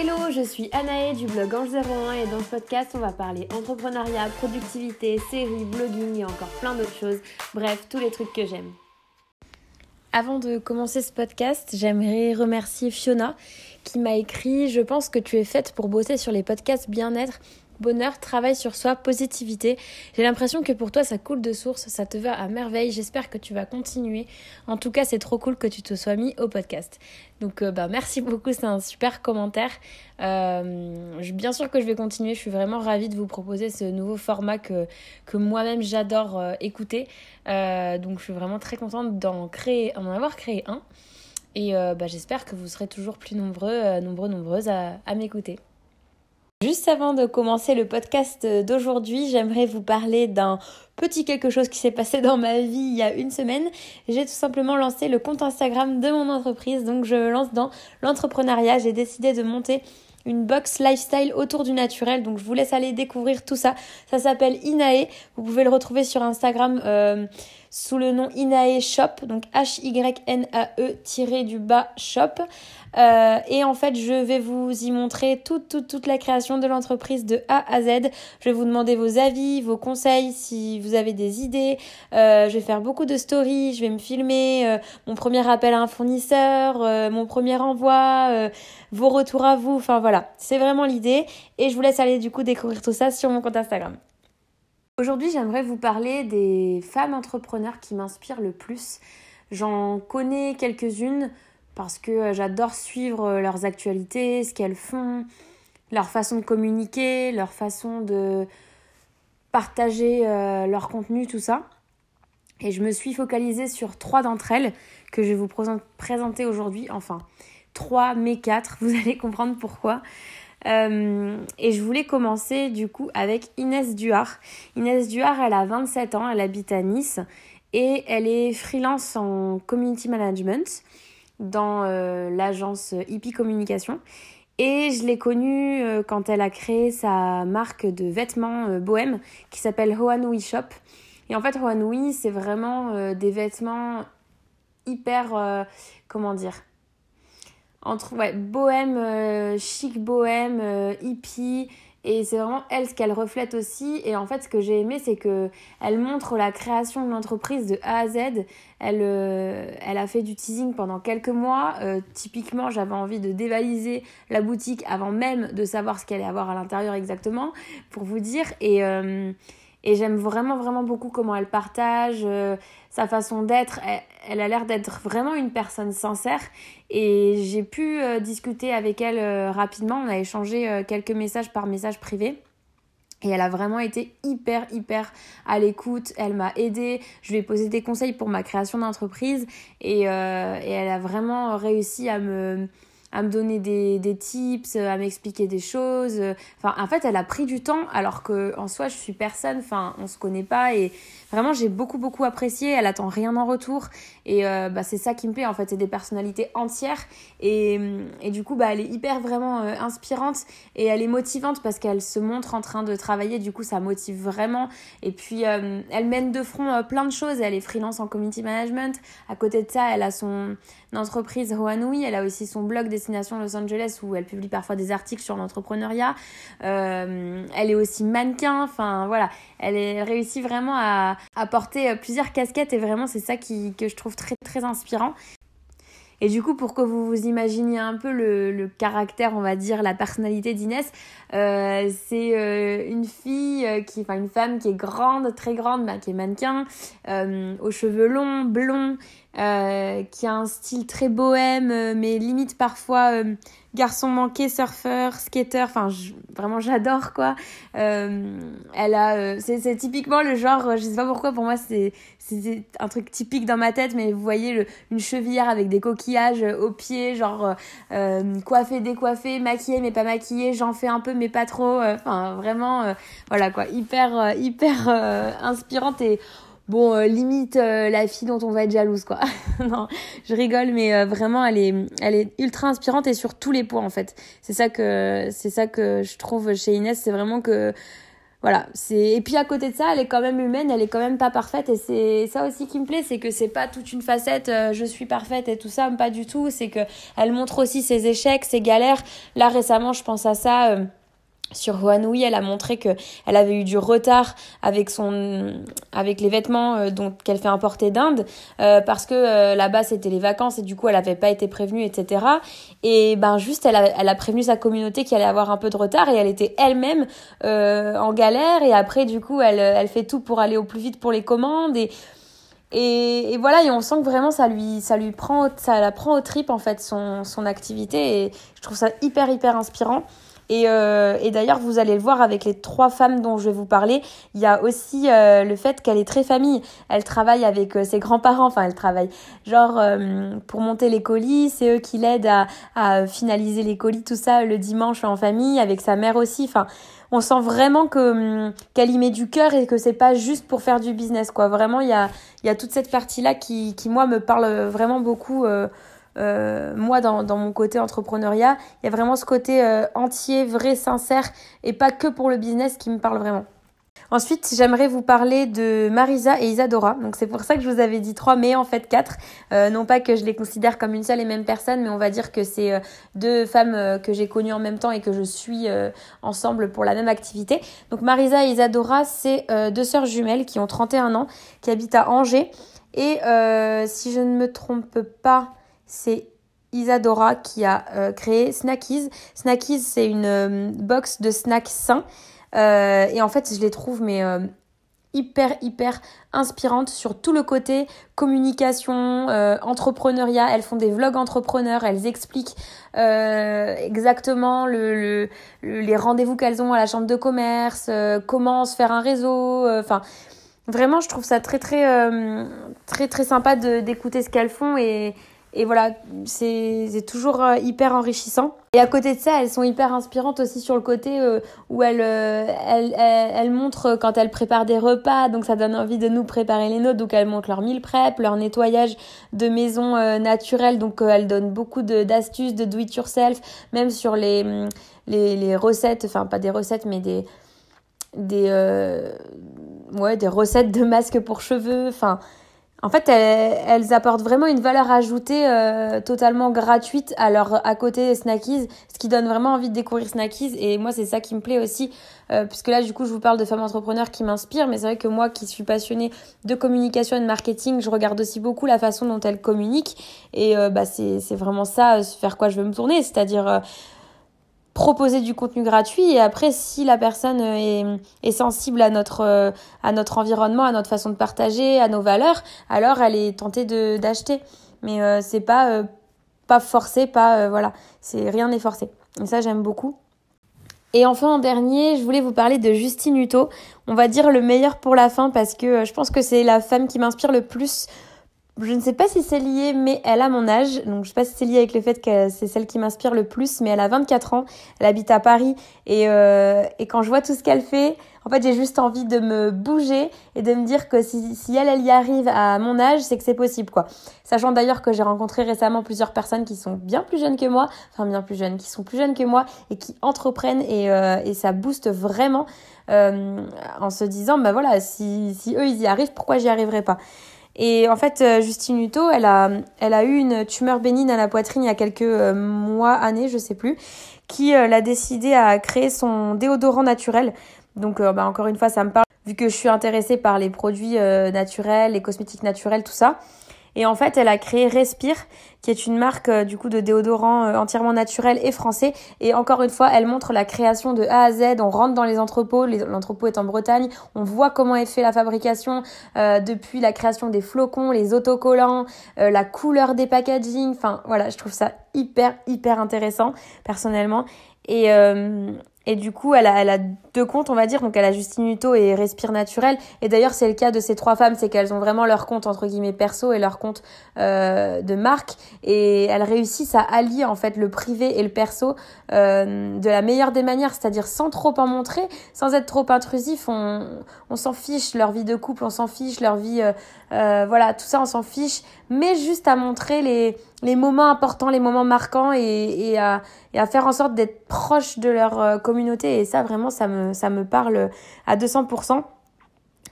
Hello, je suis Anaë du blog Ange 01 et dans ce podcast, on va parler entrepreneuriat, productivité, séries, blogging et encore plein d'autres choses. Bref, tous les trucs que j'aime. Avant de commencer ce podcast, j'aimerais remercier Fiona qui m'a écrit Je pense que tu es faite pour bosser sur les podcasts bien-être bonheur, travail sur soi, positivité. J'ai l'impression que pour toi ça coule de source, ça te va à merveille. J'espère que tu vas continuer. En tout cas, c'est trop cool que tu te sois mis au podcast. Donc euh, bah merci beaucoup, c'est un super commentaire. Euh, bien sûr que je vais continuer, je suis vraiment ravie de vous proposer ce nouveau format que, moi-même j'adore euh, écouter. donc je suis vraiment très contente d'en créer, en avoir créé un. Et bah, j'espère que vous serez toujours plus nombreux, nombreux, nombreuses à m'écouter. Juste avant de commencer le podcast d'aujourd'hui, j'aimerais vous parler d'un petit quelque chose qui s'est passé dans ma vie il y a une semaine. J'ai tout simplement lancé le compte Instagram de mon entreprise, donc je me lance dans l'entrepreneuriat. J'ai décidé de monter une box lifestyle autour du naturel. Donc je vous laisse aller découvrir tout ça. Ça s'appelle Inae. Vous pouvez le retrouver sur Instagram euh, sous le nom Inae Shop. Donc H-Y-N-A-E du bas shop. Euh, et en fait, je vais vous y montrer toute, toute, toute la création de l'entreprise de A à Z. Je vais vous demander vos avis, vos conseils, si vous avez des idées. Euh, je vais faire beaucoup de stories, je vais me filmer euh, mon premier appel à un fournisseur, mon premier envoi, vos retours à vous. Enfin voilà, c'est vraiment l'idée. Et je vous laisse aller du coup découvrir tout ça sur mon compte Instagram. Aujourd'hui, j'aimerais vous parler des femmes entrepreneurs qui m'inspirent le plus. J'en connais quelques-unes parce que euh, j'adore suivre euh, leurs actualités, ce qu'elles font, leur façon de communiquer, leur façon de partager euh, leur contenu, tout ça. Et je me suis focalisée sur trois d'entre elles que je vais vous présenter aujourd'hui. Enfin, trois, mais quatre, vous allez comprendre pourquoi. Et je voulais commencer du coup avec Inès Duhart. Inès Duhart, elle a 27 ans, elle habite à Nice et elle est freelance en community management dans euh, l'agence Hippie Communication. Et je l'ai connue euh, quand elle a créé sa marque de vêtements euh, bohème qui s'appelle Hoanui Shop. Et en fait, Hoanui, c'est vraiment des vêtements hyper. comment dire Entre ouais, bohème, chic bohème, hippie et c'est vraiment elle ce qu'elle reflète aussi et en fait ce que j'ai aimé c'est que elle montre la création de l'entreprise de A à Z. Elle euh, elle a fait du teasing pendant quelques mois. Euh, typiquement j'avais envie de dévaliser la boutique avant même de savoir ce qu'elle allait avoir à l'intérieur exactement pour vous dire et euh, et j'aime vraiment, vraiment beaucoup comment elle partage, euh, sa façon d'être. Elle, a l'air d'être vraiment une personne sincère. Et j'ai pu euh, discuter avec elle euh, rapidement. On a échangé quelques messages par message privé. Et elle a vraiment été hyper, hyper à l'écoute. Elle m'a aidée. Je lui ai posé des conseils pour ma création d'entreprise. Et, et elle a vraiment réussi à me à me donner des, des tips, à m'expliquer des choses. Enfin, en fait, elle a pris du temps alors que en soi, je suis personne. Enfin, on se connaît pas et vraiment, j'ai beaucoup beaucoup apprécié. Elle attend rien en retour et euh, bah, c'est ça qui me plaît en fait. C'est des personnalités entières et, et du coup, bah, elle est hyper vraiment euh, inspirante et elle est motivante parce qu'elle se montre en train de travailler. Du coup, ça motive vraiment. Et puis, euh, elle mène de front plein de choses. Elle est freelance en community management. À côté de ça, elle a son entreprise Hoanui. Elle a aussi son blog Destination Los Angeles où elle publie parfois des articles sur l'entrepreneuriat. Euh, elle est aussi mannequin. Enfin voilà, elle est réussit vraiment à, à porter plusieurs casquettes et vraiment c'est ça qui, que je trouve très très inspirant. Et du coup, pour que vous vous imaginiez un peu le, caractère, on va dire, la personnalité d'Inès, euh, c'est euh, une fille euh, qui, enfin une femme qui est grande, très grande, bah, qui est mannequin, aux cheveux longs, blonds, qui a un style très bohème, mais limite parfois garçon manqué, surfeur, skater, enfin vraiment j'adore quoi. Euh, elle a, euh, c'est typiquement le genre, je sais pas pourquoi pour moi c'est un truc typique dans ma tête, mais vous voyez une chevillère avec des coquillages aux pieds, genre euh, coiffée, décoiffée, maquillée mais pas maquillée, j'en fais un peu mais pas trop, vraiment voilà quoi, hyper hyper inspirante et bon, euh, limite euh, la fille dont on va être jalouse, quoi. non, je rigole, mais euh, vraiment, elle est, elle est ultra inspirante et sur tous les points, en fait. C'est ça que, c'est ça que je trouve chez Inès, c'est vraiment que voilà, c'est et puis à côté de ça, elle est quand même humaine, elle est quand même pas parfaite et c'est ça aussi qui me plaît, c'est que c'est pas toute une facette euh, je suis parfaite et tout ça, pas du tout, c'est que elle montre aussi ses échecs, ses galères. Là récemment, je pense à ça euh, sur Huanui, elle a montré que elle avait eu du retard avec son avec les vêtements euh, dont qu'elle fait importer d'Inde euh, parce que euh, là-bas c'était les vacances et du coup elle avait pas été prévenue etc et ben juste elle a, elle a prévenu sa communauté qu'il allait avoir un peu de retard et elle était elle-même en galère. Et après du coup elle elle fait tout pour aller au plus vite pour les commandes et et, et, voilà, et on sent que vraiment ça lui, ça lui prend, ça la prend au trip en fait son, son activité. Et je trouve ça hyper hyper inspirant. Et, euh, et d'ailleurs, vous allez le voir avec les trois femmes dont je vais vous parler. Il y a aussi euh, le fait qu'elle est très famille. Elle travaille avec euh, ses grands-parents. Enfin, elle travaille genre pour monter les colis. C'est eux qui l'aident à, à finaliser les colis, tout ça le dimanche en famille, avec sa mère aussi. Enfin, on sent vraiment que hum, qu'elle y met du cœur et que c'est pas juste pour faire du business quoi. Vraiment, il y a y a toute cette partie là qui qui moi me parle vraiment beaucoup. Euh, euh, moi, dans, mon côté entrepreneuriat, il y a vraiment ce côté euh, entier, vrai, sincère, et pas que pour le business qui me parle vraiment. Ensuite, j'aimerais vous parler de Marisa et Isadora. Donc c'est pour ça que je vous avais dit trois, mais en fait quatre. Euh, non pas que je les considère comme une seule et même personne, mais on va dire que c'est deux femmes que j'ai connues en même temps et que je suis ensemble pour la même activité. Donc Marisa et Isadora, c'est deux sœurs jumelles qui ont 31 ans, qui habitent à Angers. Et si je ne me trompe pas, c'est Isadora qui a euh, créé Snackies. Snackies, c'est une euh, box de snacks sains. Euh, et en fait, je les trouve mais hyper hyper inspirantes sur tout le côté communication, entrepreneuriat. Elles font des vlogs entrepreneurs, elles expliquent exactement le, les rendez-vous qu'elles ont à la chambre de commerce, comment se faire un réseau. Enfin, vraiment, je trouve ça très très très très sympa d'écouter ce qu'elles font et voilà, c'est toujours euh, hyper enrichissant. Et à côté de ça, elles sont hyper inspirantes aussi sur le côté euh, où elles, euh, elles, elles, montrent quand elles préparent des repas, donc ça donne envie de nous préparer les nôtres. Donc elles montrent leur meal prep, leur nettoyage de maison naturelle. Donc elles donnent beaucoup d'astuces, de, do it yourself, même sur les, les, les recettes, enfin pas des recettes, mais des des ouais des recettes de masques pour cheveux. Enfin en fait, elles, apportent vraiment une valeur ajoutée euh, totalement gratuite à leur à côté Snackies, ce qui donne vraiment envie de découvrir Snackies. Et moi, c'est ça qui me plaît aussi, euh, puisque là, du coup, je vous parle de femmes entrepreneurs qui m'inspirent, mais c'est vrai que moi, qui suis passionnée de communication et de marketing, je regarde aussi beaucoup la façon dont elles communiquent. Et euh, bah, c'est vraiment ça, vers quoi je veux me tourner, c'est-à-dire proposer du contenu gratuit et après si la personne est, est sensible à notre euh, à notre environnement, à notre façon de partager, à nos valeurs, alors elle est tentée d'acheter. Mais euh, c'est pas euh, pas forcé, pas voilà, c'est rien n'est forcé. Et ça j'aime beaucoup. Et enfin en dernier, je voulais vous parler de Justine Hutto. On va dire le meilleur pour la fin parce que je pense que c'est la femme qui m'inspire le plus je ne sais pas si c'est lié, mais elle a mon âge. Donc, je sais pas si c'est lié avec le fait que c'est celle qui m'inspire le plus, mais elle a 24 ans. Elle habite à Paris. Et, euh, et quand je vois tout ce qu'elle fait, en fait, j'ai juste envie de me bouger et de me dire que si, si elle, elle y arrive à mon âge, c'est que c'est possible, quoi. Sachant d'ailleurs que j'ai rencontré récemment plusieurs personnes qui sont bien plus jeunes que moi, enfin, bien plus jeunes, qui sont plus jeunes que moi et qui entreprennent et, euh, et ça booste vraiment euh, en se disant, bah voilà, si, si eux, ils y arrivent, pourquoi j'y arriverai pas? Et en fait, euh, Justine Hutto, elle a, elle a eu une tumeur bénigne à la poitrine il y a quelques euh, mois, années, je sais plus, qui euh, l'a décidé à créer son déodorant naturel. Donc, bah, encore une fois, ça me parle, vu que je suis intéressée par les produits naturels, les cosmétiques naturels, tout ça. Et en fait, elle a créé Respire, qui est une marque euh, du coup de déodorant euh, entièrement naturel et français. Et encore une fois, elle montre la création de A à Z. On rentre dans les entrepôts, l'entrepôt est en Bretagne. On voit comment est fait la fabrication euh, depuis la création des flocons, les autocollants, la couleur des packaging. Enfin voilà, je trouve ça hyper hyper intéressant personnellement. Et, et du coup, elle a, deux comptes, on va dire. Donc, elle a Justine Hutto et Respire Naturel. Et d'ailleurs, c'est le cas de ces trois femmes, c'est qu'elles ont vraiment leur compte, entre guillemets, perso et leur compte euh, de marque. Et elles réussissent à allier, en fait, le privé et le perso euh, de la meilleure des manières, c'est-à-dire sans trop en montrer, sans être trop intrusif. On, s'en fiche, leur vie de couple, on s'en fiche, leur vie... Euh voilà, tout ça, on s'en fiche. Mais juste à montrer les, les moments importants, les moments marquants et, et, à, et à faire en sorte d'être proche de leur euh, communauté. Et ça, vraiment, ça me, ça me parle à 200%.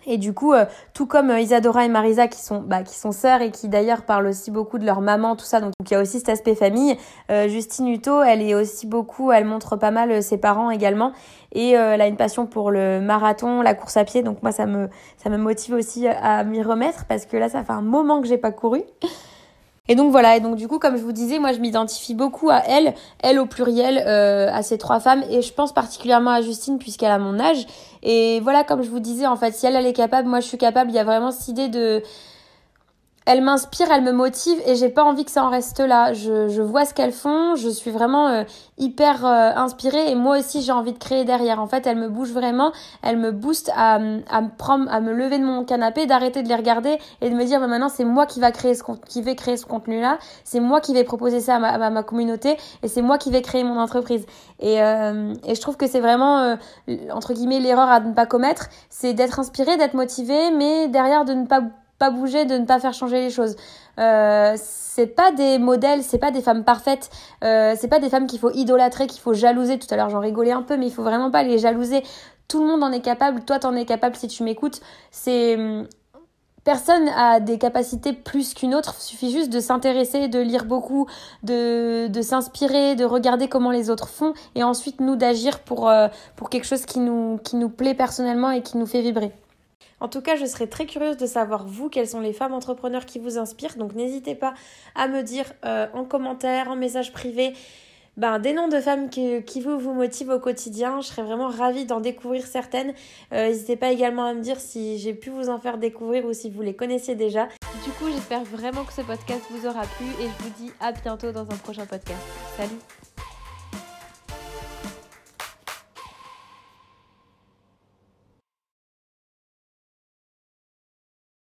Et du coup, euh, tout comme euh, Isadora et Marisa qui sont bah, qui sont sœurs et qui d'ailleurs parlent aussi beaucoup de leur maman, tout ça. Donc il y a aussi cet aspect famille. Justine Hutto, elle est aussi beaucoup, elle montre pas mal ses parents également et elle a une passion pour le marathon, la course à pied. Donc moi ça me ça me motive aussi à m'y remettre parce que là ça fait un moment que j'ai pas couru. Et donc voilà, et donc du coup, comme je vous disais, moi je m'identifie beaucoup à elle, elle au pluriel, euh, à ces trois femmes, et je pense particulièrement à Justine puisqu'elle a mon âge. Et voilà, comme je vous disais, en fait, si elle, elle est capable, moi je suis capable, il y a vraiment cette idée de elle m'inspire, elle me motive et j'ai pas envie que ça en reste là. Je, je vois ce qu'elles font, je suis vraiment euh, hyper euh, inspirée et moi aussi j'ai envie de créer derrière. En fait, elle me bouge vraiment, elle me booste à, à me prendre, à me lever de mon canapé, d'arrêter de les regarder et de me dire bah, maintenant c'est moi qui va créer ce qui vais créer ce contenu là, c'est moi qui vais proposer ça à ma, à ma communauté et c'est moi qui vais créer mon entreprise. Et, euh, et je trouve que c'est vraiment entre guillemets l'erreur à ne pas commettre, c'est d'être inspiré, d'être motivé, mais derrière de ne pas pas bouger, de ne pas faire changer les choses. Euh, c'est pas des modèles, c'est pas des femmes parfaites, euh, c'est pas des femmes qu'il faut idolâtrer, qu'il faut jalouser. Tout à l'heure j'en rigolais un peu, mais il faut vraiment pas les jalouser. Tout le monde en est capable, toi t'en es capable si tu m'écoutes. C'est personne a des capacités plus qu'une autre, il suffit juste de s'intéresser, de lire beaucoup, de, de s'inspirer, de regarder comment les autres font et ensuite nous d'agir pour, euh, pour quelque chose qui nous, qui nous plaît personnellement et qui nous fait vibrer. En tout cas, je serais très curieuse de savoir, vous, quelles sont les femmes entrepreneurs qui vous inspirent. Donc n'hésitez pas à me dire euh, en commentaire, en message privé, ben, des noms de femmes qui, vous motivent au quotidien. Je serais vraiment ravie d'en découvrir certaines. Euh, n'hésitez pas également à me dire si j'ai pu vous en faire découvrir ou si vous les connaissiez déjà. Du coup, j'espère vraiment que ce podcast vous aura plu et je vous dis à bientôt dans un prochain podcast. Salut